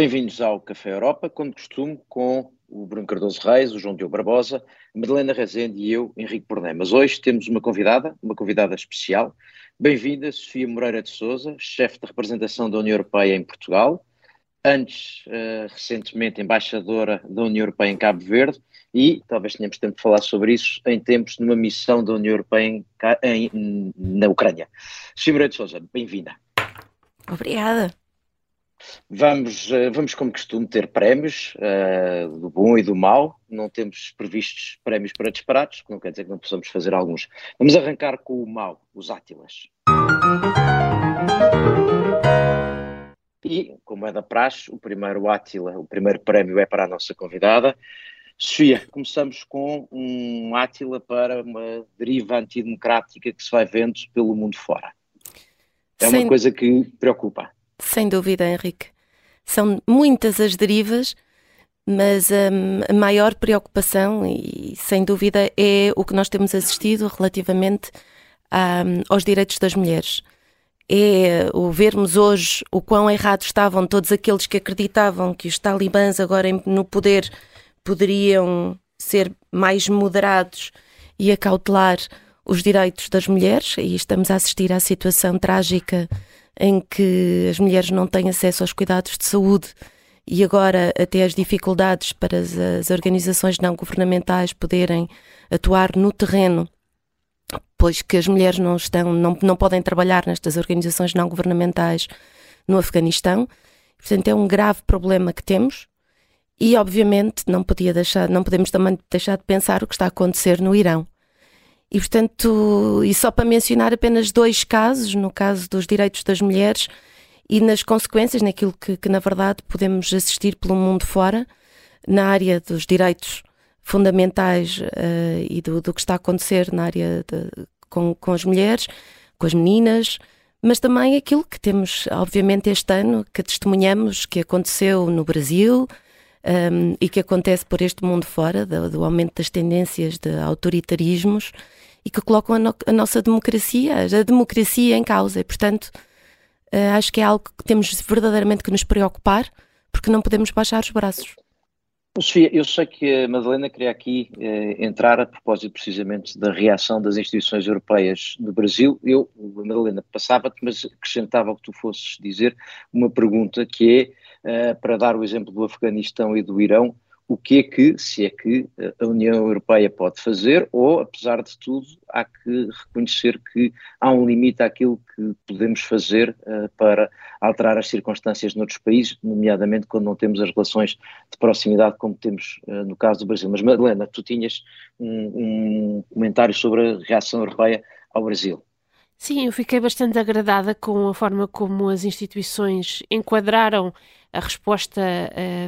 Bem-vindos ao Café Europa, como costume, com o Bruno Cardoso Reis, o João Diogo Barbosa, a Madalena Rezende e eu, Henrique Porné. Mas hoje temos uma convidada, uma convidada especial. Bem-vinda, Sofia Moreira de Souza, chefe de representação da União Europeia em Portugal, antes, uh, recentemente, embaixadora da União Europeia em Cabo Verde e, talvez tenhamos tempo de falar sobre isso, em tempos numa missão da União Europeia em, em, na Ucrânia. Sofia Moreira de Souza, bem-vinda. Obrigada. Vamos, eh, vamos como costume, ter prémios uh, do bom e do mau. Não temos previstos prémios para disparados, que não quer dizer que não possamos fazer alguns. Vamos arrancar com o mau, os Átilas. E, como é da praxe, o primeiro Átila, o primeiro prémio é para a nossa convidada. Sofia, começamos com um Átila para uma deriva antidemocrática que se vai vendo pelo mundo fora. É Sem... uma coisa que preocupa. Sem dúvida, Henrique. São muitas as derivas, mas um, a maior preocupação, e sem dúvida, é o que nós temos assistido relativamente um, aos direitos das mulheres. É o vermos hoje o quão errados estavam todos aqueles que acreditavam que os talibãs agora no poder poderiam ser mais moderados e acautelar os direitos das mulheres, e estamos a assistir à situação trágica em que as mulheres não têm acesso aos cuidados de saúde e agora até as dificuldades para as, as organizações não governamentais poderem atuar no terreno, pois que as mulheres não estão, não, não podem trabalhar nestas organizações não governamentais no Afeganistão. Portanto, é um grave problema que temos e, obviamente, não podia deixar, não podemos também deixar de pensar o que está a acontecer no Irão. E, portanto, e só para mencionar apenas dois casos, no caso dos direitos das mulheres e nas consequências, naquilo que, que na verdade podemos assistir pelo mundo fora, na área dos direitos fundamentais uh, e do, do, que está a acontecer na área de, com, com as mulheres, com as meninas, mas também aquilo que temos, obviamente, este ano, que testemunhamos que aconteceu no Brasil um, e que acontece por este mundo fora, do, do aumento das tendências de autoritarismos e que colocam a, no, a nossa democracia, a democracia em causa. E, portanto, uh, acho que é algo que temos verdadeiramente que nos preocupar, porque não podemos baixar os braços. Sofia, eu sei que a Madalena queria aqui eh, entrar a propósito precisamente da reação das instituições europeias no Brasil. Eu, Madalena, passava-te, mas acrescentava o que tu fosses dizer uma pergunta que é, para dar o exemplo do Afeganistão e do Irão, o que é que, se é que a União Europeia pode fazer, ou, apesar de tudo, há que reconhecer que há um limite àquilo que podemos fazer uh, para alterar as circunstâncias noutros países, nomeadamente quando não temos as relações de proximidade como temos uh, no caso do Brasil. Mas, Madalena, tu tinhas um, um comentário sobre a reação europeia ao Brasil. Sim, eu fiquei bastante agradada com a forma como as instituições enquadraram a resposta.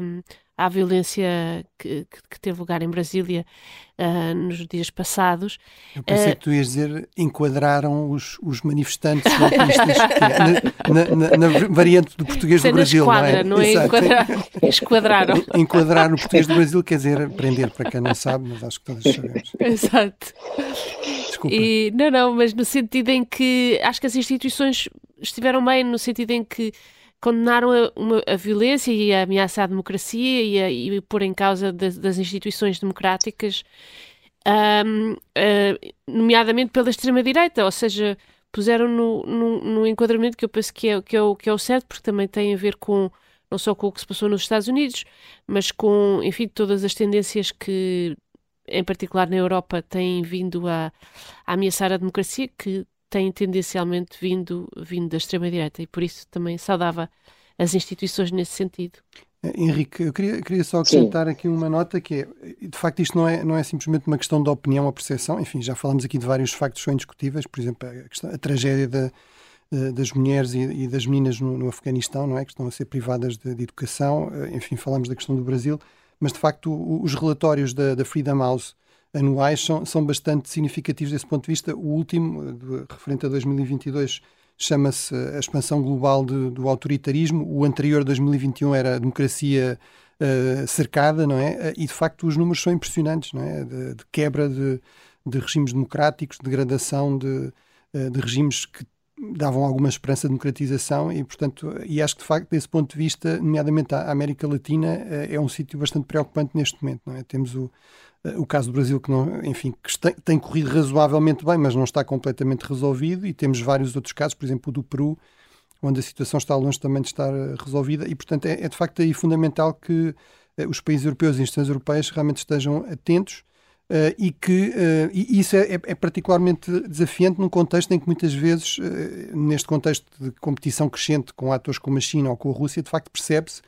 Um, à violência que, que, teve lugar em Brasília uh, nos dias passados. Eu pensei uh, que tu ias dizer enquadraram os, os manifestantes na, na, na, na, variante do português do Brasil, esquadra, não é? Não é enquadrar, esquadraram. Enquadrar no português do Brasil quer dizer prender, para quem não sabe, mas acho que todos sabemos. Exato. Desculpa. E, não, não, mas no sentido em que acho que as instituições estiveram bem, no sentido em que condenaram a, uma, a, violência e a ameaça à democracia e, a, e pôr em causa das, das instituições democráticas, um, uh, ah, nomeadamente pela extrema-direita, ou seja, puseram no, no, no, enquadramento que eu penso que é, que, é o, que é o certo, porque também tem a ver com não só com o que se passou nos Estados Unidos, mas com, enfim, todas as tendências que, em particular na Europa, têm vindo a, a ameaçar a democracia, que têm tendencialmente vindo, vindo da extrema-direita e por isso também saudava as instituições nesse sentido. Eh, Henrique, eu queria, queria só acrescentar Sim. aqui uma nota que é, de facto, isto não é, não é simplesmente uma questão de opinião ou percepção, enfim, já falamos aqui de vários factos que são indiscutíveis, por exemplo, a, questão, a tragédia da, das mulheres e, e das meninas no, no, Afeganistão, não é? Que estão a ser privadas de, de, educação, eh, enfim, falamos da questão do Brasil, mas de facto os relatórios da, da Freedom House anuais são, são bastante significativos desse ponto de vista. O último, referente a 2022, chama-se a expansão global de, do autoritarismo. O anterior, 2021, era a democracia uh, cercada, não é? E de facto os números são impressionantes, não é? De, de quebra de, de, regimes democráticos, degradação de, uh, de regimes que davam alguma esperança de democratização e, portanto, e acho que de facto, desse ponto de vista, nomeadamente a América Latina, é um sítio bastante preocupante neste momento. Não é? Temos o, o caso do Brasil que não, enfim, que tem, tem, corrido razoavelmente bem, mas não está completamente resolvido, e temos vários outros casos, por exemplo, o do Peru, onde a situação está longe também de estar eh, resolvida, e portanto é, é de facto aí fundamental que eh, os países europeus e instituições europeias realmente estejam atentos Uh, e que uh, e isso é, é, é, particularmente desafiante num contexto em que muitas vezes, uh, neste contexto de competição crescente com atores como a China ou com a Rússia, de facto percebe-se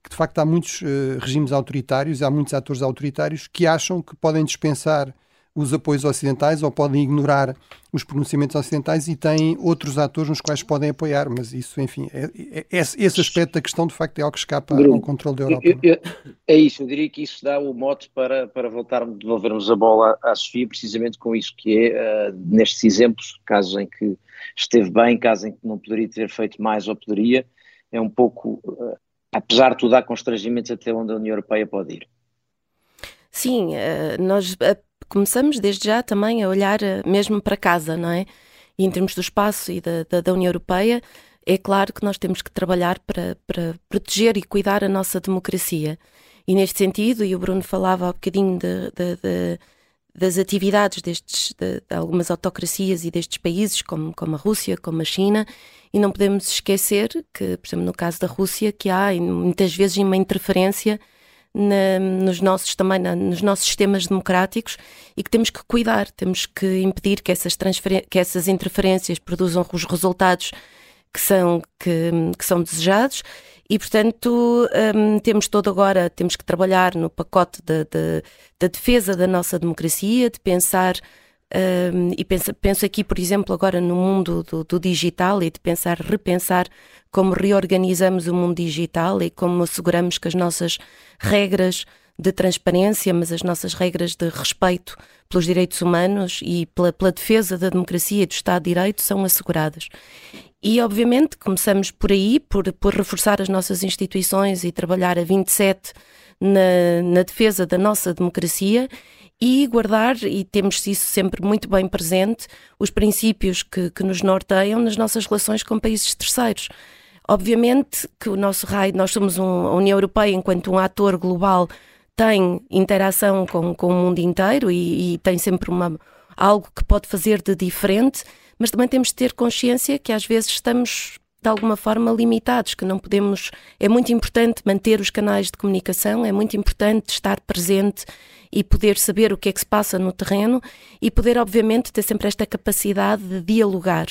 que de facto há muitos regimes autoritários, há muitos atores autoritários que acham que podem dispensar os apoios ocidentais ou podem ignorar os pronunciamentos ocidentais e têm outros atores nos quais podem apoiar, mas isso, enfim, é, é, é esse aspecto da questão de facto é algo que escapa Bruno, ao controle da Europa. Eu, eu, é isso, eu diria que isso dá o mote para, para voltar, devolvermos a bola à Sofia, precisamente com isso que é, uh, nestes exemplos, casos em que esteve bem, casos em que não poderia ter feito mais ou poderia, é um pouco, uh, apesar de tudo, há constrangimentos até onde a União Europeia pode ir. Sim, uh, nós começamos desde já também a olhar eh, mesmo para casa, não é? E em termos do espaço e da, da, da União Europeia, é claro que nós temos que trabalhar para, para, proteger e cuidar a nossa democracia. E neste sentido, e o Bruno falava há bocadinho de, de, de, das atividades destes, de, algumas autocracias e destes países, como, como a Rússia, como a China, e não podemos esquecer que, por exemplo, no caso da Rússia, que há muitas vezes uma interferência na, nos nossos também na, nos nossos sistemas democráticos e que temos que cuidar, temos que impedir que essas, que essas interferências produzam os resultados que são, que, que são desejados e, portanto, um, temos todo agora, temos que trabalhar no pacote da de, de, de defesa da nossa democracia, de pensar e penso, penso, aqui, por exemplo, agora no mundo do, do, digital e de pensar, repensar como reorganizamos o mundo digital e como asseguramos que as nossas regras de transparência, mas as nossas regras de respeito pelos direitos humanos e pela, pela defesa da democracia e do Estado de Direito são asseguradas. E, obviamente, começamos por aí, por, por reforçar as nossas instituições e trabalhar a 27 na, na defesa da nossa democracia e guardar, e temos isso sempre muito bem presente, os princípios que, que nos norteiam nas nossas relações com países terceiros. Obviamente que o nosso raio, nós somos um, a União Europeia, enquanto um ator global, tem interação com, com o mundo inteiro e, e tem sempre uma, algo que pode fazer de diferente, mas também temos de ter consciência que às vezes estamos de alguma forma limitados, que não podemos. É muito importante manter os canais de comunicação, é muito importante estar presente e poder saber o que é que se passa no terreno e poder, obviamente, ter sempre esta capacidade de dialogar.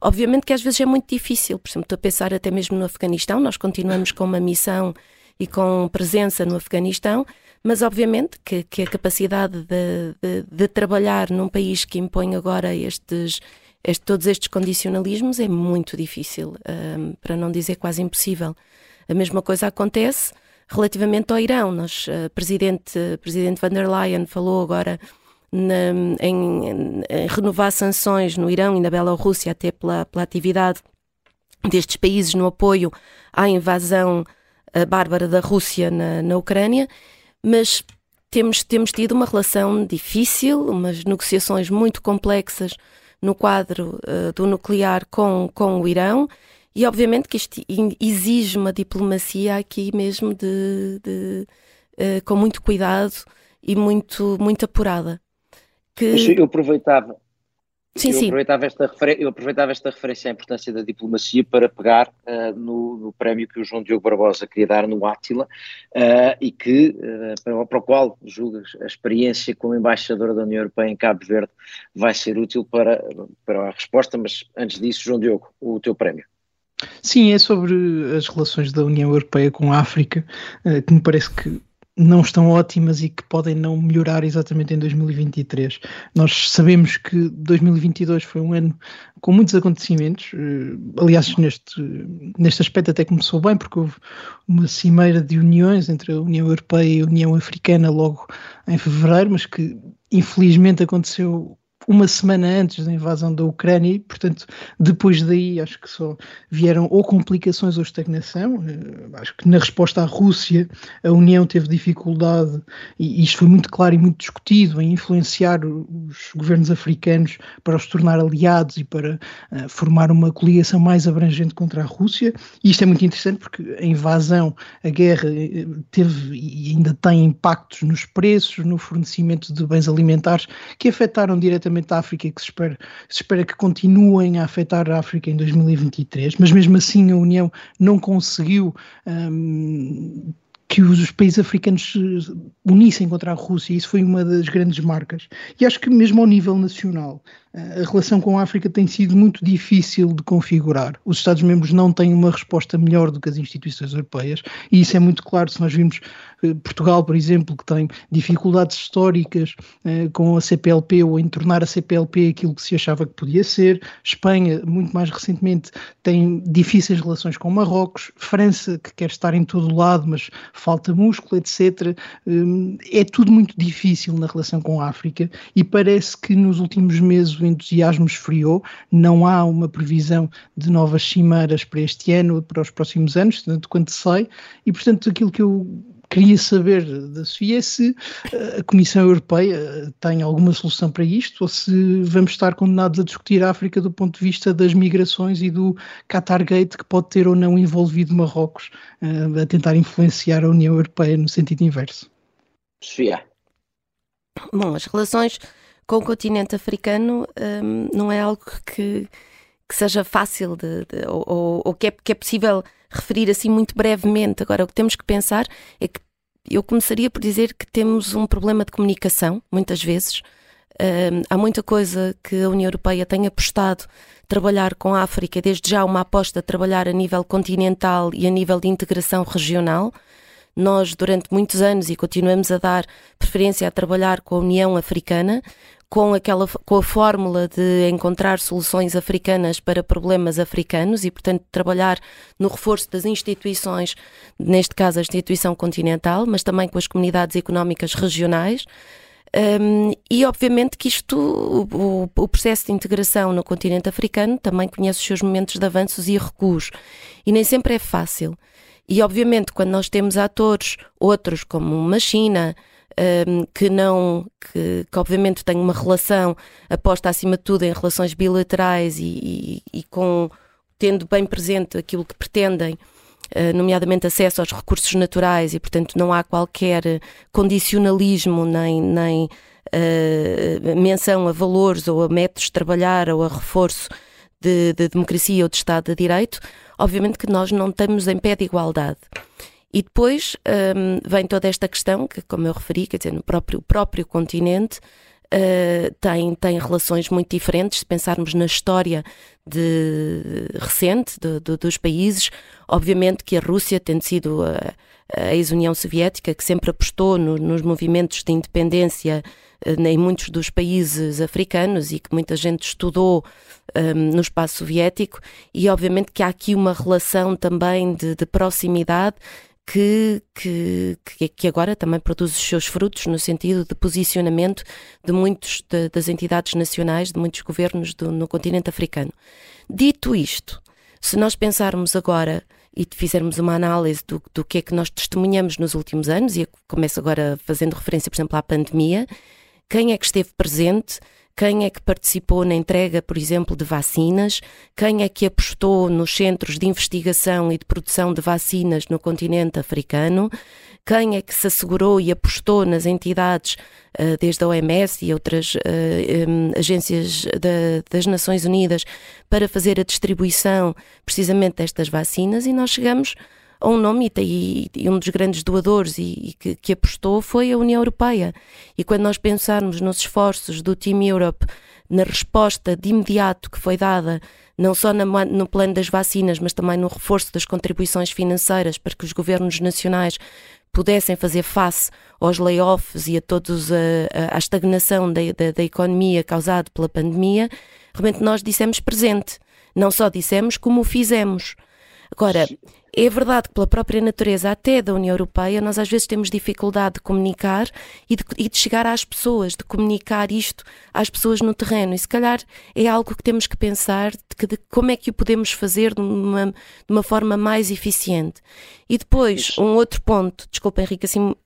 Obviamente que às vezes é muito difícil, por exemplo, estou a pensar até mesmo no Afeganistão, nós continuamos com uma missão e com presença no Afeganistão, mas obviamente que, que a capacidade de, de, de, trabalhar num país que impõe agora estes, este, todos estes condicionalismos é muito difícil, um, para não dizer quase impossível. A mesma coisa acontece Relativamente ao Irão, nós, uh, presidente, presidente van der Leyen falou agora na, em, em, renovar sanções no Irão e na Bielorrússia, até pela, pela atividade destes países no apoio à invasão uh, bárbara da Rússia na, na Ucrânia, mas temos, temos tido uma relação difícil, umas negociações muito complexas no quadro uh, do nuclear com, com o Irão e obviamente que isto exige uma diplomacia aqui mesmo de, de uh, com muito cuidado e muito, muito apurada. Que... Eu aproveitava, Sim, eu, sim. Aproveitava esta eu aproveitava esta referência à importância da diplomacia para pegar uh, no, no, prémio que o João Diogo Barbosa queria dar no Átila uh, e que, uh, para, para, o qual julgas a experiência como embaixadora da União Europeia em Cabo Verde vai ser útil para, para a resposta, mas antes disso, João Diogo, o teu prémio. Sim, é sobre as relações da União Europeia com a África, eh, que me parece que não estão ótimas e que podem não melhorar exatamente em 2023. Nós sabemos que 2022 foi um ano com muitos acontecimentos, eh, aliás, neste, neste aspecto até começou bem, porque houve uma cimeira de uniões entre a União Europeia e a União Africana logo em fevereiro, mas que infelizmente aconteceu uma semana antes da invasão da Ucrânia e, portanto, depois daí acho que só vieram ou complicações ou estagnação. Eh, acho que na resposta à Rússia a União teve dificuldade, e isto foi muito claro e muito discutido, em influenciar os governos africanos para os tornar aliados e para uh, formar uma coligação mais abrangente contra a Rússia. E isto é muito interessante porque a invasão, a guerra, eh, teve e ainda tem impactos nos preços, no fornecimento de bens alimentares que afetaram diretamente a África e que se espera, se espera que continuem a afetar a África em 2023, mas mesmo assim a União não conseguiu um, que os países africanos se unissem contra a Rússia, isso foi uma das grandes marcas. E acho que mesmo ao nível nacional, a relação com a África tem sido muito difícil de configurar. Os Estados-membros não têm uma resposta melhor do que as instituições europeias, e isso é muito claro se nós vimos eh, Portugal, por exemplo, que tem dificuldades históricas eh, com a CPLP ou em tornar a CPLP aquilo que se achava que podia ser. Espanha, muito mais recentemente, tem difíceis relações com Marrocos. França, que quer estar em todo lado, mas falta músculo, etc. Eh, é tudo muito difícil na relação com a África e parece que nos últimos meses o entusiasmo esfriou. Não há uma previsão de novas cimeiras para este ano ou para os próximos anos, tanto quanto sei, e portanto aquilo que eu queria saber da Sofia é se eh, a Comissão Europeia tem alguma solução para isto ou se vamos estar condenados a discutir a África do ponto de vista das migrações e do Qatargate que pode ter ou não envolvido Marrocos uh, a tentar influenciar a União Europeia no sentido inverso. Sofia. Bom, as relações com o continente africano um, não é algo que, que seja fácil de, de ou, ou que, é, que é possível referir assim muito brevemente. Agora, o que temos que pensar é que eu começaria por dizer que temos um problema de comunicação, muitas vezes. Um, há muita coisa que a União Europeia tem apostado trabalhar com a África, desde já uma aposta a trabalhar a nível continental e a nível de integração regional. Nós, durante muitos anos, e continuamos a dar preferência a trabalhar com a União Africana, com, aquela, com a fórmula de encontrar soluções africanas para problemas africanos e, portanto, trabalhar no reforço das instituições, neste caso a instituição continental, mas também com as comunidades económicas regionais. Um, e obviamente que isto, o, o, processo de integração no continente africano também conhece os seus momentos de avanços e recuos. E nem sempre é fácil. E obviamente, quando nós temos atores, outros como uma China, um, que não, que, que, obviamente tem uma relação aposta acima de tudo em relações bilaterais e, e, e com tendo bem presente aquilo que pretendem, uh, nomeadamente acesso aos recursos naturais e portanto não há qualquer condicionalismo nem, nem uh, menção a valores ou a métodos de trabalhar ou a reforço de, de democracia ou de Estado de Direito, obviamente que nós não estamos em pé de igualdade. E depois um, vem toda esta questão, que como eu referi, quer dizer, no próprio, próprio continente, uh, tem, tem relações muito diferentes. Se pensarmos na história de, recente de, de, dos países, obviamente que a Rússia, tendo sido a, a ex-União Soviética, que sempre apostou no, nos movimentos de independência uh, em muitos dos países africanos e que muita gente estudou um, no espaço soviético, e obviamente que há aqui uma relação também de, de proximidade que, que, que agora também produz os seus frutos no sentido de posicionamento de muitos de, das entidades nacionais, de muitos governos do, no continente africano. Dito isto, se nós pensarmos agora e fizermos uma análise do, do que é que nós testemunhamos nos últimos anos, e começo agora fazendo referência, por exemplo, à pandemia, quem é que esteve presente, quem é que participou na entrega, por exemplo, de vacinas, quem é que apostou nos centros de investigação e de produção de vacinas no continente africano, quem é que se assegurou e apostou nas entidades, eh, desde a OMS e outras eh, agências das Nações Unidas, para fazer a distribuição precisamente destas vacinas, e nós chegamos a um nome e, e um dos grandes doadores e, e que, que, apostou foi a União Europeia. E quando nós pensarmos nos esforços do Team Europe, na resposta de imediato que foi dada, não só na, no plano das vacinas, mas também no reforço das contribuições financeiras para que os governos nacionais pudessem fazer face aos layoffs e a todos a, a, a estagnação da, da, da economia causada pela pandemia, realmente nós dissemos presente. Não só dissemos, como o fizemos. Agora, é verdade que pela própria natureza até da União Europeia, nós às vezes temos dificuldade de comunicar e de, e de, chegar às pessoas, de comunicar isto às pessoas no terreno. E se calhar é algo que temos que pensar de, de como é que o podemos fazer de uma, de uma forma mais eficiente. E depois, um outro ponto, desculpa Henrique, assim, uh,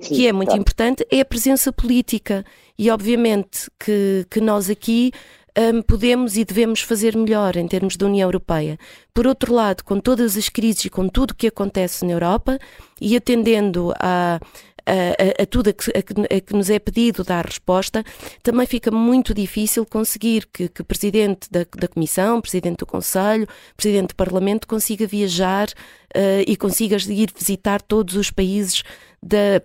Sim, que é muito importante, é a presença política. E obviamente que, que nós aqui um, podemos e devemos fazer melhor em termos da União Europeia. Por outro lado, com todas as crises e com tudo o que acontece na Europa e atendendo a, a, a, tudo a que, a, que, nos é pedido dar resposta, também fica muito difícil conseguir que, que Presidente da, da, Comissão, Presidente do Conselho, Presidente do Parlamento consiga viajar uh, e consiga ir visitar todos os países da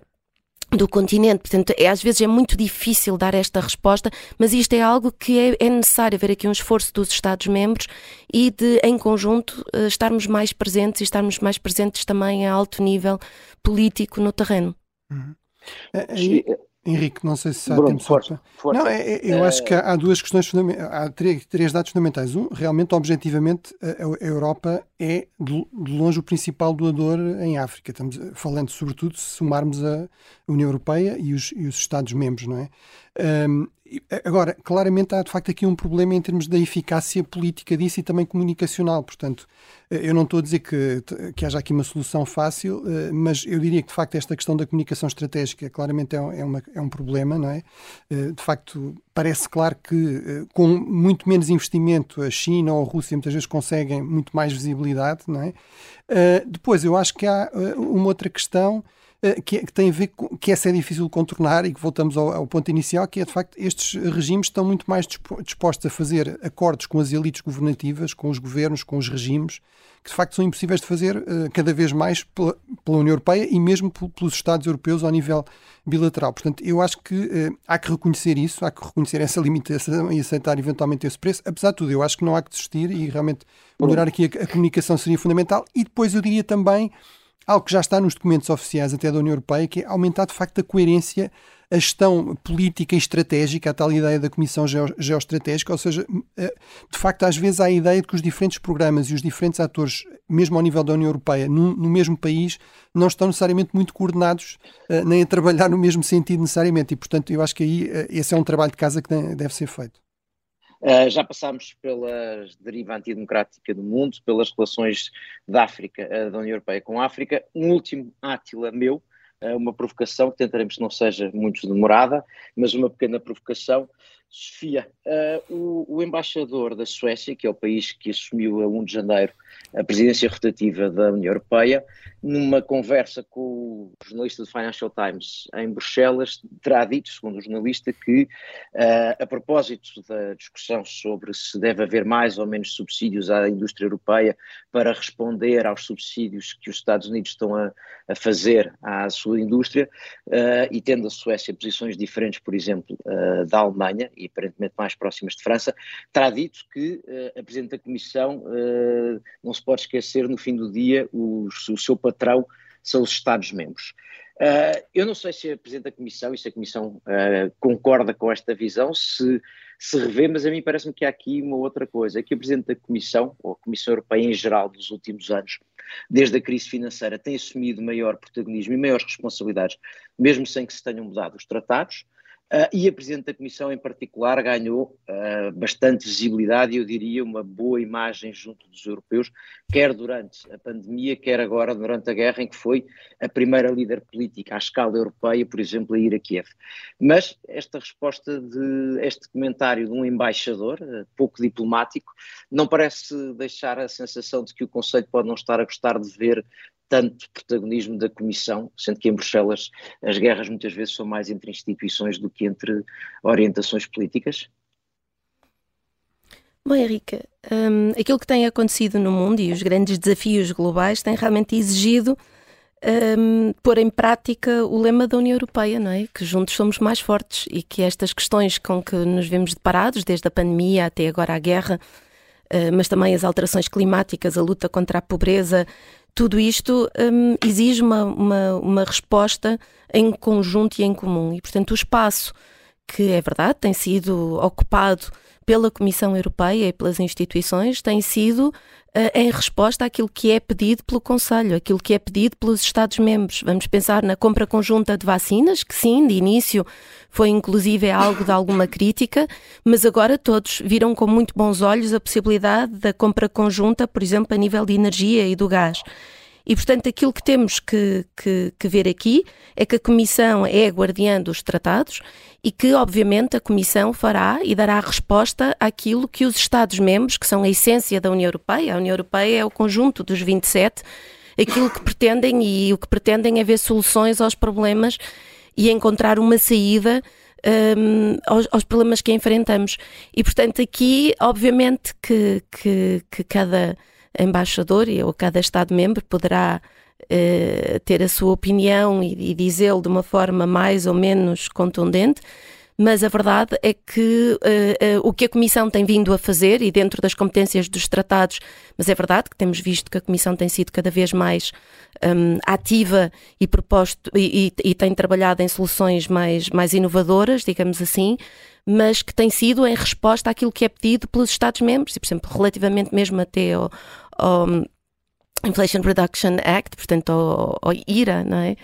do continente. Portanto, é, às vezes é muito difícil dar esta resposta, mas isto é algo que é, é necessário haver aqui um esforço dos Estados-membros e de, em conjunto, uh, estarmos mais presentes e estarmos mais presentes também a alto nível político no terreno. Uhum. É, Henrique, não sei se há Bruno, tempo força, força. Não, é, é, eu acho que há, há duas questões fundamentais, há três, três, dados fundamentais. Um, realmente, objetivamente, a, a Europa é de, longe o principal doador em África. Estamos falando, sobretudo, se somarmos a União Europeia e os, os Estados-membros, não é? Um, agora, claramente há de facto aqui um problema em termos da eficácia política disso e também comunicacional. Portanto, eh, eu não estou a dizer que, que haja aqui uma solução fácil, eh, mas eu diria que de facto esta questão da comunicação estratégica claramente é, é, uma, é um problema, não é? Eh, de facto, parece claro que com muito menos investimento a China ou a Rússia muitas vezes conseguem muito mais visibilidade, não é? Depois, eu acho que há uma outra questão eh, que, que, tem a ver com que essa é difícil de contornar e que voltamos ao, ao, ponto inicial, que é de facto estes regimes estão muito mais dispostos a fazer acordos com as elites governativas, com os governos, com os regimes, que de facto são impossíveis de fazer uh, cada vez mais pela, pela, União Europeia e mesmo pelos Estados europeus ao nível bilateral. Portanto, eu acho que uh, há que reconhecer isso, há que reconhecer essa limitação e aceitar eventualmente esse preço. Apesar de tudo, eu acho que não há que desistir e realmente melhorar aqui a, a comunicação seria fundamental. E depois eu diria também algo que já está nos documentos oficiais até da União Europeia, que é aumentar de facto a coerência, a gestão política e estratégica, a tal ideia da Comissão Geoestratégica, ou seja, eh, de facto às vezes há a ideia de que os diferentes programas e os diferentes atores, mesmo ao nível da União Europeia, no, no mesmo país, não estão necessariamente muito coordenados, eh, nem a trabalhar no mesmo sentido necessariamente, e portanto eu acho que aí eh, esse é um trabalho de casa que deve ser feito. Uh, já passámos pela deriva antidemocrática do mundo, pelas relações da África, uh, da União Europeia com a África. Um último, Átila, meu, uh, uma provocação que tentaremos que não seja muito demorada, mas uma pequena provocação. Sofia, o, o, embaixador da Suécia, que é o país que assumiu a 1 de janeiro a presidência rotativa da União Europeia, numa conversa com o jornalista do Financial Times em Bruxelas, terá dito, segundo o jornalista, que uh, a propósito da discussão sobre se deve haver mais ou menos subsídios à indústria europeia para responder aos subsídios que os Estados Unidos estão a, a fazer à sua indústria, uh, e tendo a Suécia posições diferentes, por exemplo, uh, da Alemanha, e aparentemente mais próximas de França, terá dito que a Presidente da Comissão não se pode esquecer no fim do dia o, o seu patrão são os Estados-membros. Uh, eu não sei se a Presidente da Comissão e se a Comissão uh, concorda com esta visão, se, se revê, mas a mim parece-me que há aqui uma outra coisa, é que a Presidente da Comissão, ou a Comissão Europeia em geral dos últimos anos, desde a crise financeira, tem assumido maior protagonismo e maiores responsabilidades, mesmo sem que se tenham mudado os tratados, Uh, e a Presidente da Comissão, em particular, ganhou uh, bastante visibilidade e, eu diria, uma boa imagem junto dos europeus, quer durante a pandemia, quer agora durante a guerra, em que foi a primeira líder política à escala europeia, por exemplo, a ir a Kiev. Mas esta resposta de este comentário de um embaixador, uh, pouco diplomático, não parece deixar a sensação de que o Conselho pode não estar a gostar de ver tanto protagonismo da Comissão, sendo que em Bruxelas as guerras muitas vezes são mais entre instituições do que entre orientações políticas? Bom, Henrique, um, aquilo que tem acontecido no mundo e os grandes desafios globais têm realmente exigido um, pôr em prática o lema da União Europeia, não é? Que juntos somos mais fortes e que estas questões com que nos vemos deparados, desde a pandemia até agora a guerra, uh, mas também as alterações climáticas, a luta contra a pobreza, tudo isto um, exige uma, uma, uma resposta em conjunto e em comum. E, portanto, o espaço que é verdade, tem sido ocupado pela Comissão Europeia e pelas instituições tem sido uh, em resposta àquilo que é pedido pelo Conselho, aquilo que é pedido pelos Estados-membros. Vamos pensar na compra conjunta de vacinas, que sim, de início foi inclusive algo de alguma crítica, mas agora todos viram com muito bons olhos a possibilidade da compra conjunta, por exemplo, a nível de energia e do gás. E, portanto, aquilo que temos que, que, que, ver aqui é que a Comissão é guardiã dos tratados e que, obviamente, a Comissão fará e dará resposta àquilo que os Estados-membros, que são a essência da União Europeia, a União Europeia é o conjunto dos 27, aquilo que pretendem e o que pretendem é ver soluções aos problemas e encontrar uma saída um, aos, aos, problemas que enfrentamos. E, portanto, aqui, obviamente, que, que, que cada embaixador ou cada Estado-membro poderá uh, ter a sua opinião e, e dizê-lo de uma forma mais ou menos contundente, mas a verdade é que uh, uh, o que a Comissão tem vindo a fazer, e dentro das competências dos tratados, mas é verdade que temos visto que a Comissão tem sido cada vez mais um, ativa e, proposto, e, e, e, tem trabalhado em soluções mais, mais inovadoras, digamos assim, mas que tem sido em resposta àquilo que é pedido pelos Estados-membros, e, por exemplo, relativamente mesmo até ao, ao Inflation Reduction Act, portanto, ao, ao IRA, não é?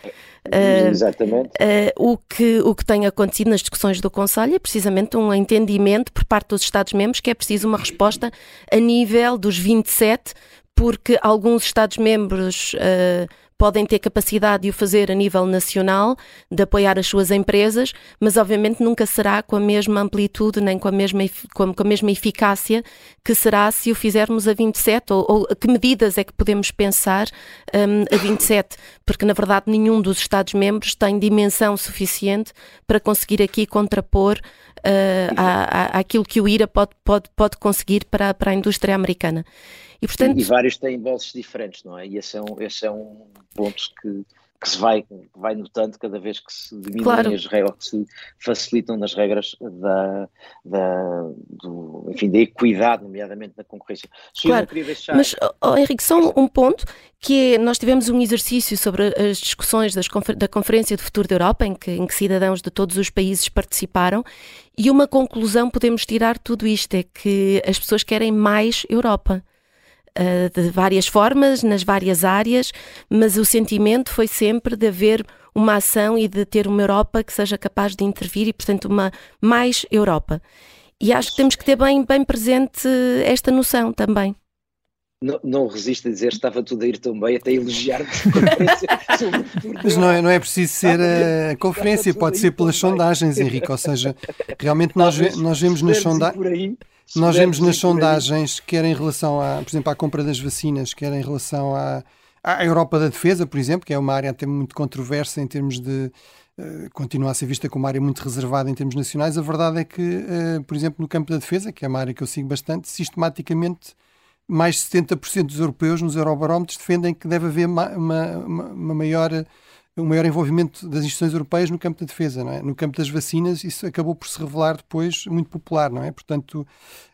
Uh, Exatamente. Uh, o, que, o que tem acontecido nas discussões do Conselho é precisamente um entendimento por parte dos Estados-membros que é preciso uma resposta a nível dos 27, porque alguns Estados-membros. Uh, podem ter capacidade de o fazer a nível nacional, de apoiar as suas empresas, mas obviamente nunca será com a mesma amplitude nem com a mesma, com a mesma eficácia que será se o fizermos a 27, ou, ou que medidas é que podemos pensar um, a 27, porque na verdade nenhum dos Estados-membros tem dimensão suficiente para conseguir aqui contrapor uh, a, aquilo que o IRA pode, pode, pode conseguir para, para a indústria americana. E, portanto... e vários têm bolsos diferentes, não é? E esse é um, esse é um ponto que, que se vai, vai notando cada vez que se diminuem claro. as regras, que se facilitam nas regras da, da, do, enfim, da equidade, nomeadamente na concorrência. Se claro, deixar... mas oh, Henrique, só um, ponto, que é, nós tivemos um exercício sobre as discussões da Conferência do Futuro da Europa, em que, em que cidadãos de todos os países participaram, e uma conclusão podemos tirar de tudo isto, é que as pessoas querem mais Europa. Eh, de várias formas, nas várias áreas, mas o sentimento foi sempre de haver uma ação e de ter uma Europa que seja capaz de intervir e, portanto, uma mais Europa. E acho que temos que ter bem, bem presente esta noção também. Não, não resisto a dizer estava tudo a ir tão bem, até elogiar-te Mas não é, não é preciso ser a conferência, pode ser pelas sondagens, Henrique. Ou seja, realmente nós, nós vemos nas sondagens. Nós vemos nas sondagens, quer em relação, a, por exemplo, à compra das vacinas, quer em relação à, à Europa da Defesa, por exemplo, que é uma área até muito controversa em termos de. Uh, continua a ser vista como uma área muito reservada em termos nacionais. A verdade é que, uh, por exemplo, no campo da defesa, que é uma área que eu sigo bastante, sistematicamente mais de 70% dos europeus nos eurobarómetros defendem que deve haver uma, uma, uma maior o maior envolvimento das instituições europeias no campo da defesa, é? No campo das vacinas, isso acabou por se revelar depois muito popular, não é? Portanto,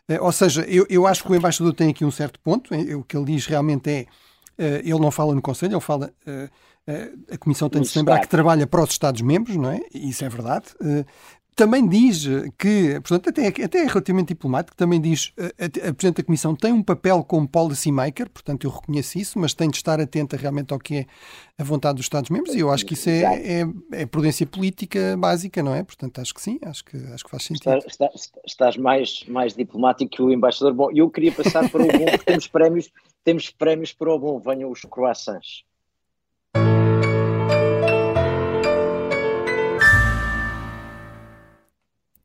eh, ou seja, eu, eu acho que o embaixador tem aqui um certo ponto, eh, o que ele diz realmente é, eh, ele não fala no Conselho, ele fala, a Comissão tem de se lembrar que trabalha para os Estados-membros, não é? Isso é verdade, também diz que, portanto, até, até é relativamente diplomático, também diz a, a Presidente da Comissão tem um papel como policy maker, portanto eu reconheço isso, mas tem de estar atenta realmente ao que é a vontade dos Estados-membros e eu acho que isso é, é, é, prudência política básica, não é? Portanto, acho que sim, acho que, acho que faz sentido. Estás, estás mais, mais diplomático que o embaixador. Bom, eu queria passar para o bom, porque temos prémios, temos prémios para o bom, venham os croissants.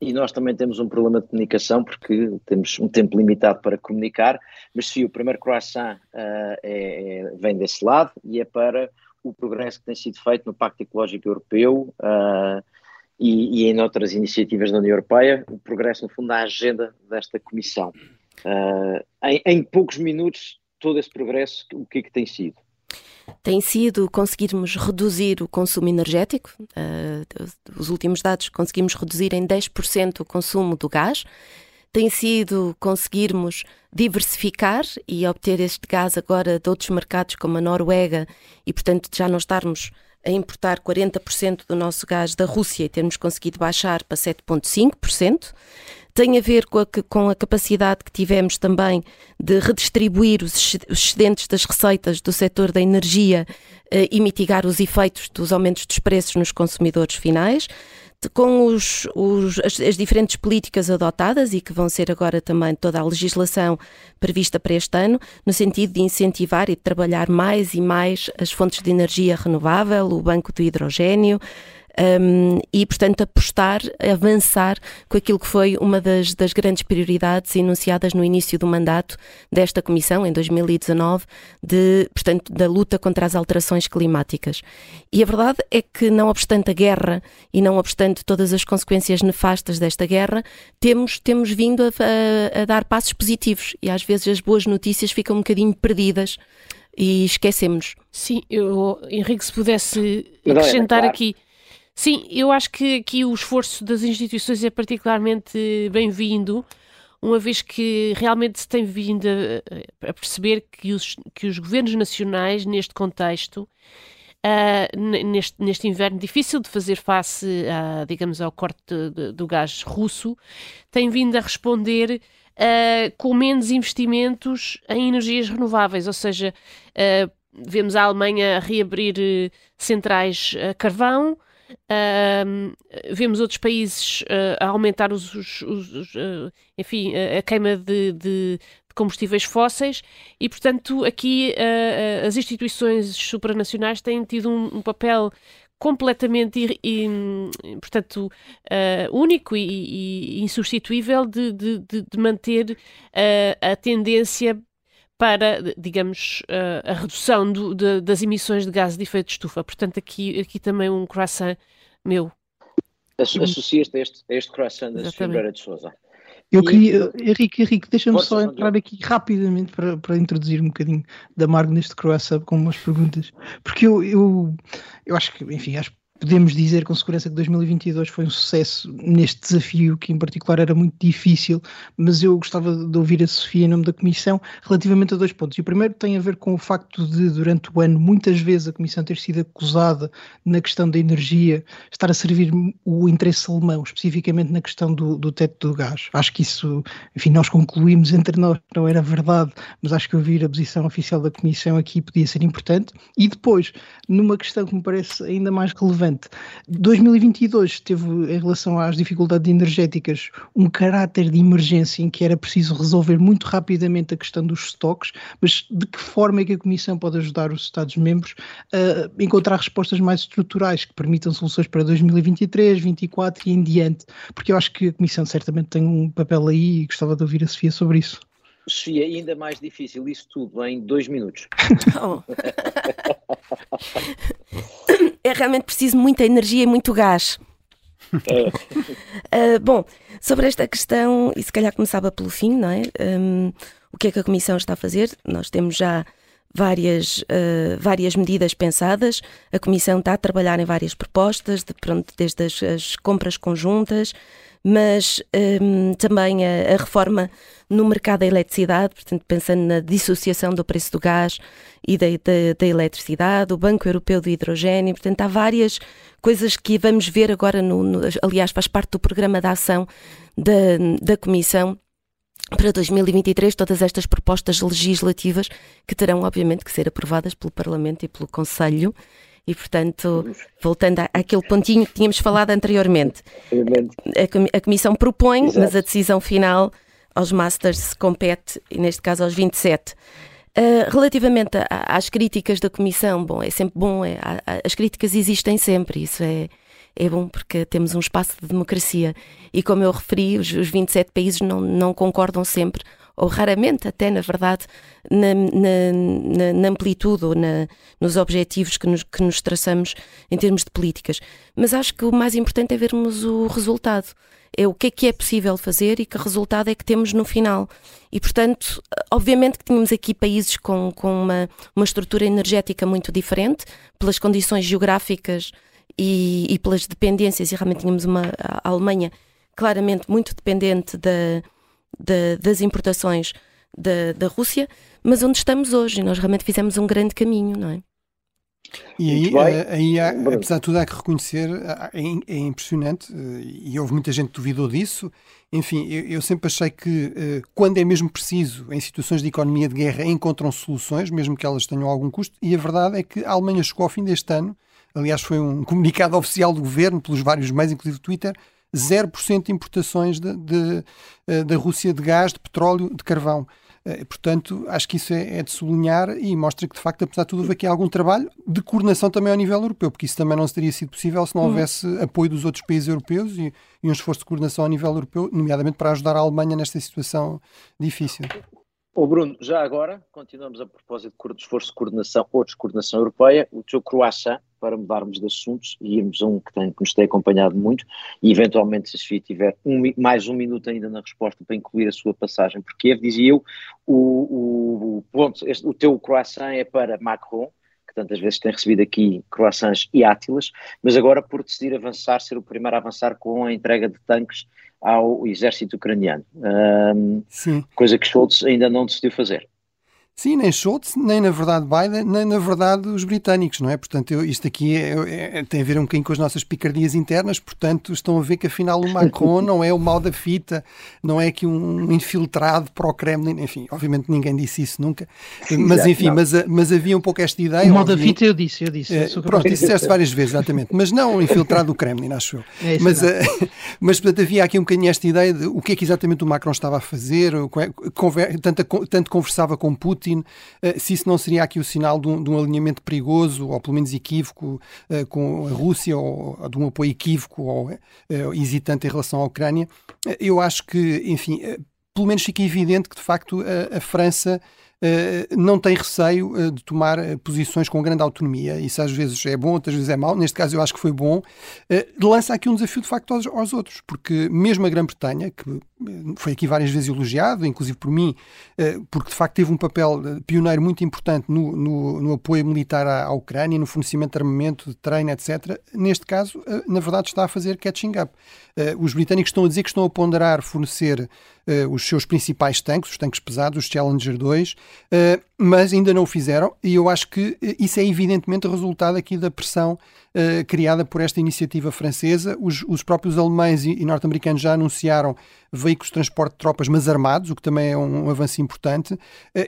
E nós também temos um problema de comunicação, porque temos um tempo limitado para comunicar, mas sim, o primeiro croissant uh, é, é, vem desse lado e é para o progresso que tem sido feito no Pacto Ecológico Europeu uh, e, e, em outras iniciativas da União Europeia, o progresso, no fundo, da agenda desta Comissão. Uh, em, em poucos minutos, todo esse progresso, o que é que tem sido? Tem sido conseguirmos reduzir o consumo energético. Uh, os últimos dados conseguimos reduzir em 10% o consumo do gás. Tem sido conseguirmos diversificar e obter este gás agora de outros mercados como a Noruega e, portanto, já não estarmos a importar 40% do nosso gás da Rússia e termos conseguido baixar para 7,5%. tem a ver com a, com a capacidade que tivemos também de redistribuir os excedentes das receitas do setor da energia uh, e mitigar os efeitos dos aumentos dos preços nos consumidores finais com os, os, as, as, diferentes políticas adotadas e que vão ser agora também toda a legislação prevista para este ano, no sentido de incentivar e de trabalhar mais e mais as fontes de energia renovável, o banco do hidrogênio, um, e, portanto, apostar, avançar com aquilo que foi uma das, das grandes prioridades enunciadas no início do mandato desta Comissão, em 2019, de, portanto, da luta contra as alterações climáticas. E a verdade é que, não obstante a guerra e não obstante todas as consequências nefastas desta guerra, temos, temos vindo a, a, a dar passos positivos e às vezes as boas notícias ficam um bocadinho perdidas e esquecemos. Sim, eu, Henrique, se pudesse acrescentar aqui Sim, eu acho que aqui o esforço das instituições é particularmente bem-vindo, uma vez que realmente se tem vindo a, a, perceber que os, que os governos nacionais, neste contexto, uh, neste, neste inverno difícil de fazer face, digamos, ao corte de, do gás russo, têm vindo a responder uh, com menos investimentos em energias renováveis, ou seja, uh, vemos a Alemanha reabrir centrais a carvão, Uh, vemos outros países uh, a aumentar os, os, os uh, enfim, a queima de, de, de, combustíveis fósseis e, portanto, aqui ah, as instituições supranacionais têm tido um, um papel completamente e, portanto único e, e insubstituível de, de, de manter a tendência para, digamos, a redução do, de, das emissões de gases de efeito de estufa. Portanto, aqui, aqui também um croissant meu. Associas-te a este, a este croissant da Silveira de Souza. Eu queria, Henrique, Henrique deixa-me só entrar aqui rapidamente para, para introduzir um bocadinho da Margo neste croissant com umas perguntas, porque eu, eu, eu acho que, enfim, acho podemos dizer com segurança que 2022 foi um sucesso neste desafio, que em particular era muito difícil, mas eu gostava de ouvir a Sofia em nome da Comissão relativamente a dois pontos. E o primeiro tem a ver com o facto de, durante o ano, muitas vezes a Comissão ter sido acusada na questão da energia, estar a servir o interesse alemão, especificamente na questão do, do teto do gás. Acho que isso, enfim, nós concluímos entre nós que não era verdade, mas acho que ouvir a posição oficial da Comissão aqui podia ser importante. E depois, numa questão que me parece ainda mais relevante, importante. 2022 teve, em relação às dificuldades energéticas, um caráter de emergência em que era preciso resolver muito rapidamente a questão dos estoques, mas de que forma é que a Comissão pode ajudar os Estados-membros a encontrar respostas mais estruturais que permitam soluções para 2023, 2024 e em diante? Porque eu acho que a Comissão certamente tem um papel aí e gostava de ouvir a Sofia sobre isso. Sofia, ainda mais difícil isso tudo em dois minutos. Oh. é realmente preciso muita energia e muito gás. uh, bom, sobre esta questão, e se calhar começava pelo fim, não é? Um, o que é que a Comissão está a fazer? Nós temos já várias, uh, várias medidas pensadas. A Comissão está a trabalhar em várias propostas, de, pronto, desde as, as compras conjuntas, mas um, também a, a, reforma no mercado da eletricidade, portanto, pensando na dissociação do preço do gás e da, da, da eletricidade, o Banco Europeu do Hidrogênio, portanto, há várias coisas que vamos ver agora, no, no aliás, faz parte do programa de ação da, da Comissão para 2023 todas estas propostas legislativas que terão, obviamente, que ser aprovadas pelo Parlamento e pelo Conselho e, portanto, voltando àquele pontinho que tínhamos falado anteriormente, a, Comissão propõe, Exato. mas a decisão final aos Masters compete, e neste caso aos 27. Uh, ah, relativamente a, às críticas da Comissão, bom, é sempre bom, é, as críticas existem sempre, isso é, é bom porque temos um espaço de democracia. E como eu referi, os, os 27 países não, não concordam sempre ou raramente até, na verdade, na, na, na amplitude ou na, nos objetivos que nos, que nos traçamos em termos de políticas. Mas acho que o mais importante é vermos o resultado. É o que é que é possível fazer e que resultado é que temos no final. E, portanto, obviamente que tínhamos aqui países com, com uma, uma estrutura energética muito diferente, pelas condições geográficas e, e pelas dependências, e realmente tínhamos uma a Alemanha claramente muito dependente da de, das importações da, da Rússia, mas onde estamos hoje, nós realmente fizemos um grande caminho, não é? E aí, eh, aí há, apesar de tudo, há que reconhecer, é, é, impressionante, eh, e houve muita gente que duvidou disso. Enfim, eu, eu sempre achei que eh, quando é mesmo preciso, em situações de economia de guerra, encontram soluções, mesmo que elas tenham algum custo, e a verdade é que a Alemanha chegou ao fim deste ano, aliás, foi um comunicado oficial do governo, pelos vários meios, inclusive Twitter, 0% de importações de, de, da Rússia de gás, de petróleo, de carvão. Eh, portanto, acho que isso é, é, de sublinhar e mostra que, de facto, apesar de tudo, houve aqui algum trabalho de coordenação também ao nível europeu, porque isso também não teria sido possível se não hum. houvesse apoio dos outros países europeus e, e um esforço de coordenação ao nível europeu, nomeadamente para ajudar a Alemanha nesta situação difícil. O Bruno, já agora, continuamos a propósito de esforço de coordenação ou descoordenação europeia, o teu croissant, para mudarmos de assuntos e irmos a um que, tem, que nos tem acompanhado muito e eventualmente se a Sofia tiver um, mais um minuto ainda na resposta para incluir a sua passagem por Kiev, dizia eu, o, o, ponto, este, o teu croissant é para Macron, que tantas vezes tem recebido aqui croissants e átilas, mas agora por decidir avançar, ser o primeiro a avançar com a entrega de tanques ao exército ucraniano. Um, coisa que Schultz ainda não decidiu fazer. Sim, nem Schultz, nem na verdade Biden, nem na verdade os britânicos, não é? Portanto, eu, isto aqui é, é, tem a ver um bocadinho com as nossas picardias internas, portanto, estão a ver que afinal o Macron não é o mal da fita, não é que um infiltrado para o Kremlin, enfim, obviamente ninguém disse isso nunca, mas enfim, mas, mas havia um pouco esta ideia. O mal da fita eu disse, eu disse. É, pronto, disseste várias vezes, exatamente, mas não infiltrado do Kremlin, acho eu. É mas, uh, mas, portanto, havia aqui um bocadinho esta ideia de o que é que exatamente o Macron estava a fazer, tanto, tanto conversava com Putin, Putin, eh, se isso não seria aqui o sinal de um, de um alinhamento perigoso, ou pelo menos equívoco, eh, com a Rússia, ou de um apoio equívoco ou eh, hesitante em relação à Ucrânia. Eu acho que, enfim, pelo menos fica evidente que, de facto, a, a França não tem receio uh, de tomar uh, posições com grande autonomia. Isso às vezes é bom, outras vezes é mau. Neste caso, eu acho que foi bom. lança aqui um desafio, de facto, aos outros, porque mesmo a Grã-Bretanha, que foi aqui várias vezes elogiado, inclusive por mim, porque de facto teve um papel pioneiro muito importante no, no, no apoio militar à, à, Ucrânia, no fornecimento de armamento, de treino, etc. Neste caso, na verdade, está a fazer catching up. Os britânicos estão a dizer que estão a ponderar fornecer os seus principais tanques, os tanques pesados, os Challenger 2, Uh, mas ainda não o fizeram, e eu acho que eh, isso é evidentemente resultado aqui da pressão uh, criada por esta iniciativa francesa. Os, os próprios alemães e, e norte-americanos já anunciaram veículos de transporte de tropas, mas armados, o que também é um, um avanço importante. Uh,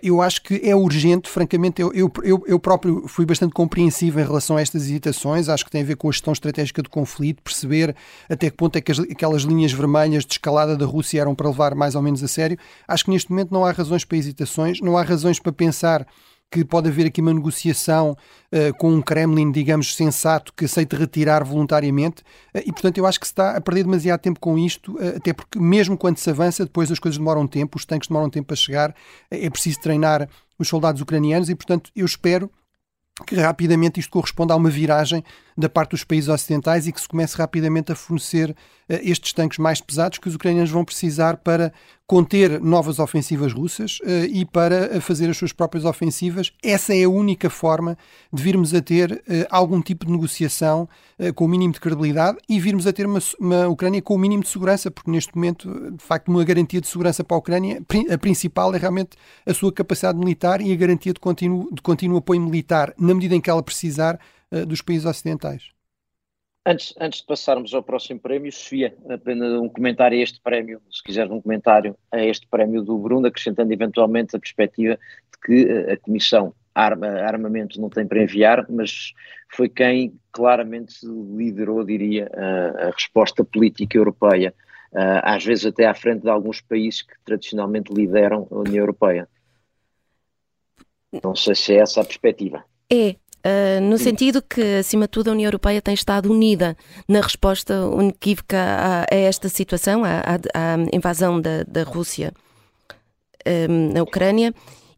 eu acho que é urgente, francamente, eu, eu, eu, eu, próprio fui bastante compreensivo em relação a estas hesitações, acho que tem a ver com a gestão estratégica do conflito, perceber até que ponto é que as, aquelas linhas vermelhas de escalada da Rússia eram para levar mais ou menos a sério. Acho que neste momento não há razões para hesitações, não há razões para pensar que pode haver aqui uma negociação uh, com um Kremlin, digamos, sensato, que aceite retirar voluntariamente. Uh, e, portanto, eu acho que se está a perder demasiado tempo com isto, uh, até porque, mesmo quando se avança, depois as coisas demoram tempo, os tanques demoram tempo a chegar, é preciso treinar os soldados ucranianos e, portanto, eu espero que rapidamente isto corresponda a uma viragem da parte dos países ocidentais e que se comece rapidamente a fornecer estes tanques mais pesados que os ucranianos vão precisar para conter novas ofensivas russas uh, e para eh, fazer as suas próprias ofensivas. Essa é a única forma de virmos a ter algum tipo de negociação com o mínimo de credibilidade e virmos a ter uma, uma, Ucrânia com o mínimo de segurança, porque neste momento, de facto, uma garantia de segurança para a Ucrânia, a principal é realmente a sua capacidade militar e a garantia de contínuo, de contínuo apoio militar, na medida em que ela precisar dos países ocidentais. Antes, antes de passarmos ao próximo prémio, Sofia, apenas um comentário a este prémio, se quiseres um comentário a este prémio do Bruno, acrescentando eventualmente a perspectiva de que eh, a Comissão Arma, Armamento não tem para enviar, mas foi quem claramente liderou, diria, a, a resposta política europeia, uh, às vezes até à frente de alguns países que tradicionalmente lideram a União Europeia. Não sei se é essa a perspectiva. É, Uh, no sentido que, acima de tudo, a União Europeia tem estado unida na resposta unequívoca a, a esta situação, à, invasão da, da Rússia um, na Ucrânia,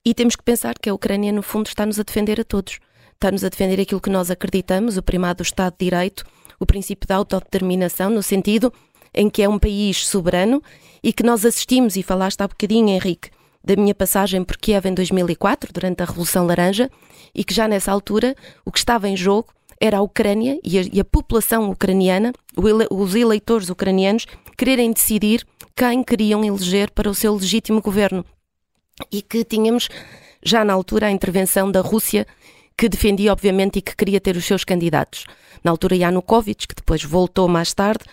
e temos que pensar que a Ucrânia, no fundo, está-nos a defender a todos. Está-nos a defender aquilo que nós acreditamos, o primado do Estado de Direito, o princípio da autodeterminação, no sentido em que é um país soberano e que nós assistimos, e falaste há bocadinho, Henrique, da minha passagem por Kiev em 2004, durante a Revolução Laranja, e que já nessa altura o que estava em jogo era a Ucrânia e a, e a população ucraniana, os eleitores ucranianos, quererem decidir quem queriam eleger para o seu legítimo governo. E que tínhamos já na altura a intervenção da Rússia que defendia, obviamente, e que queria ter os seus candidatos. Na altura, Yanukovych, que depois voltou mais tarde.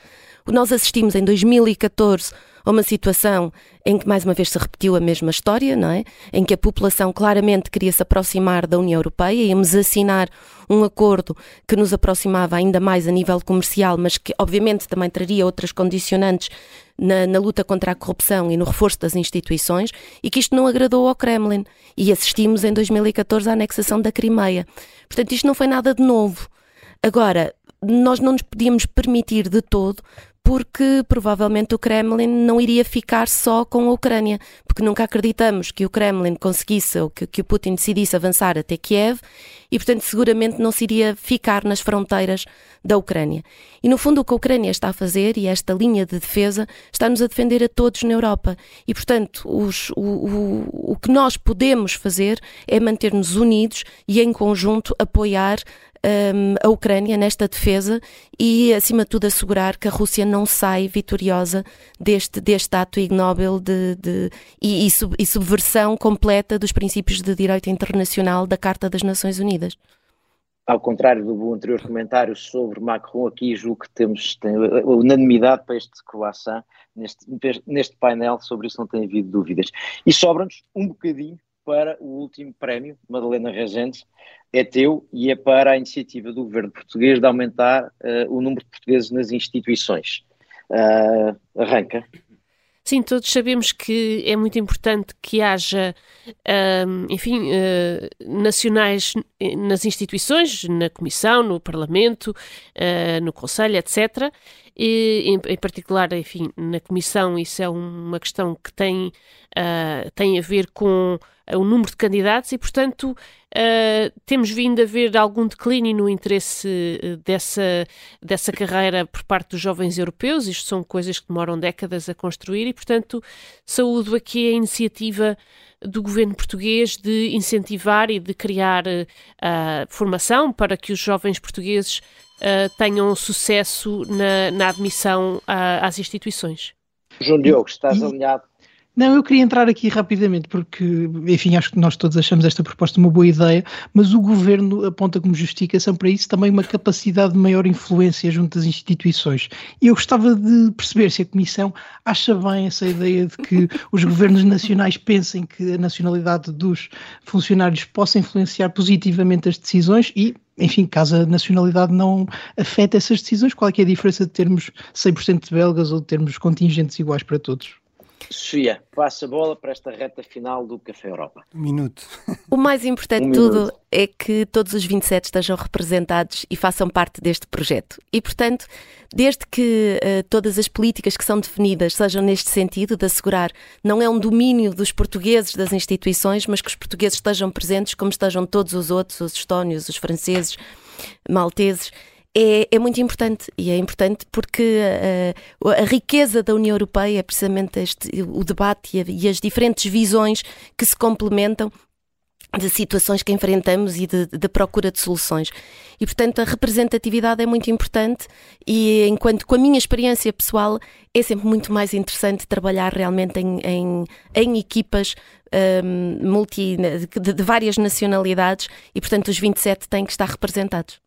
Nós assistimos em 2014 a uma situação em que mais uma vez se repetiu a mesma história, não é? Em que a população claramente queria se aproximar da União Europeia, íamos assinar um acordo que nos aproximava ainda mais a nível comercial, mas que obviamente também traria outras condicionantes na, na, luta contra a corrupção e no reforço das instituições, e que isto não agradou ao Kremlin. E assistimos em 2014 à anexação da Crimeia. Portanto, isto não foi nada de novo. Agora, nós não nos podíamos permitir de todo porque provavelmente o Kremlin não iria ficar só com a Ucrânia, porque nunca acreditamos que o Kremlin conseguisse ou que, que o Putin decidisse avançar até Kiev e, portanto, seguramente não se iria ficar nas fronteiras da Ucrânia. E, no fundo, o que a Ucrânia está a fazer, e esta linha de defesa, está-nos a defender a todos na Europa. E, portanto, os, o, o, o que nós podemos fazer é manter-nos unidos e, em conjunto, apoiar um, a Ucrânia nesta defesa e, acima de tudo, assegurar que a Rússia não sai vitoriosa deste, deste ato ignóbil de, de e, e, sub, e, subversão completa dos princípios de direito internacional da Carta das Nações Unidas. Ao contrário do anterior comentário sobre Macron, aqui julgo que temos tem, unanimidade para este croissant neste, neste painel, sobre isso não tem havido dúvidas. E sobra-nos um bocadinho para o último prémio, Madalena Regentes, é teu e é para a iniciativa do governo português de aumentar uh, o número de portugueses nas instituições. Uh, arranca. Sim, todos sabemos que é muito importante que haja, um, enfim, uh, nacionais nas instituições, na Comissão, no Parlamento, uh, no Conselho, etc. E, em, em, particular, enfim, na Comissão, isso é uma questão que tem, uh, tem a ver com o número de candidatos e, portanto, uh, temos vindo a ver algum declínio no interesse eh, dessa, dessa carreira por parte dos jovens europeus. Isto são coisas que demoram décadas a construir e, portanto, saúdo aqui a iniciativa do governo português de incentivar e de criar uh, formação para que os jovens portugueses uh, tenham sucesso na, na admissão uh, às instituições. João Diogo, estás alinhado não, eu queria entrar aqui rapidamente, porque, enfim, acho que nós todos achamos esta proposta uma boa ideia, mas o governo aponta como justificação para isso também uma capacidade de maior influência junto às instituições. E eu gostava de perceber se a Comissão acha bem essa ideia de que os governos nacionais pensem que a nacionalidade dos funcionários possa influenciar positivamente as decisões e, enfim, caso a nacionalidade não afete essas decisões, qual é, é a diferença de termos 100% de belgas ou de termos contingentes iguais para todos? Sofia, passa a bola para esta reta final do Café Europa. Um minuto. O mais importante um de tudo é que todos os 27 estejam representados e façam parte deste projeto. E, portanto, desde que uh, todas as políticas que são definidas sejam neste sentido, de assegurar não é um domínio dos portugueses das instituições, mas que os portugueses estejam presentes como estejam todos os outros, os estónios, os franceses, malteses é, é, muito importante e é importante porque uh, a riqueza da União Europeia é precisamente este, o debate e, a, e, as diferentes visões que se complementam de situações que enfrentamos e de, de, procura de soluções. E, portanto, a representatividade é muito importante e, enquanto com a minha experiência pessoal, é sempre muito mais interessante trabalhar realmente em, em, em equipas um, multi, de, de várias nacionalidades e, portanto, os 27 têm que estar representados.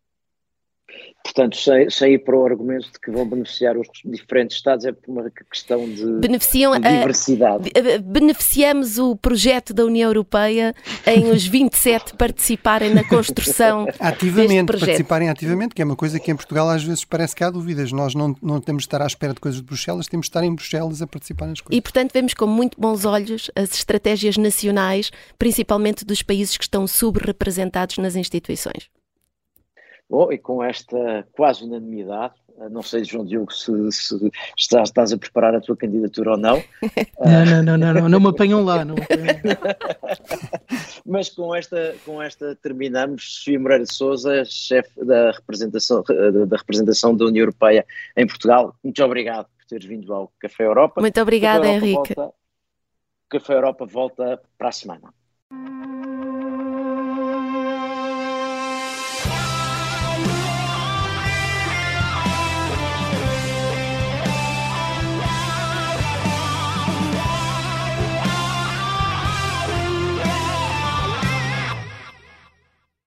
Portanto, sair para o argumento de que vão beneficiar os diferentes Estados é por uma questão de, Beneficiam, de diversidade. Uh, beneficiamos o projeto da União Europeia em os 27 participarem na construção ativamente, participarem ativamente, que é uma coisa que em Portugal às vezes parece que há dúvidas. Nós não, não temos de estar à espera de coisas de Bruxelas, temos de estar em Bruxelas a participar nas coisas. E, portanto, vemos com muito bons olhos as estratégias nacionais, principalmente dos países que estão subrepresentados nas instituições. Bom, e com esta quase unanimidade, não sei, João Diogo, se, se estás, estás, a preparar a tua candidatura ou não. não, não, não, não, não, não me apanham lá. Não Mas com esta, com esta terminamos. Sofia Moreira de Souza, chefe da representação, da representação da União Europeia em Portugal. Muito obrigado por teres vindo ao Café Europa. Muito obrigada, Henrique. Volta, Café Europa volta para a semana.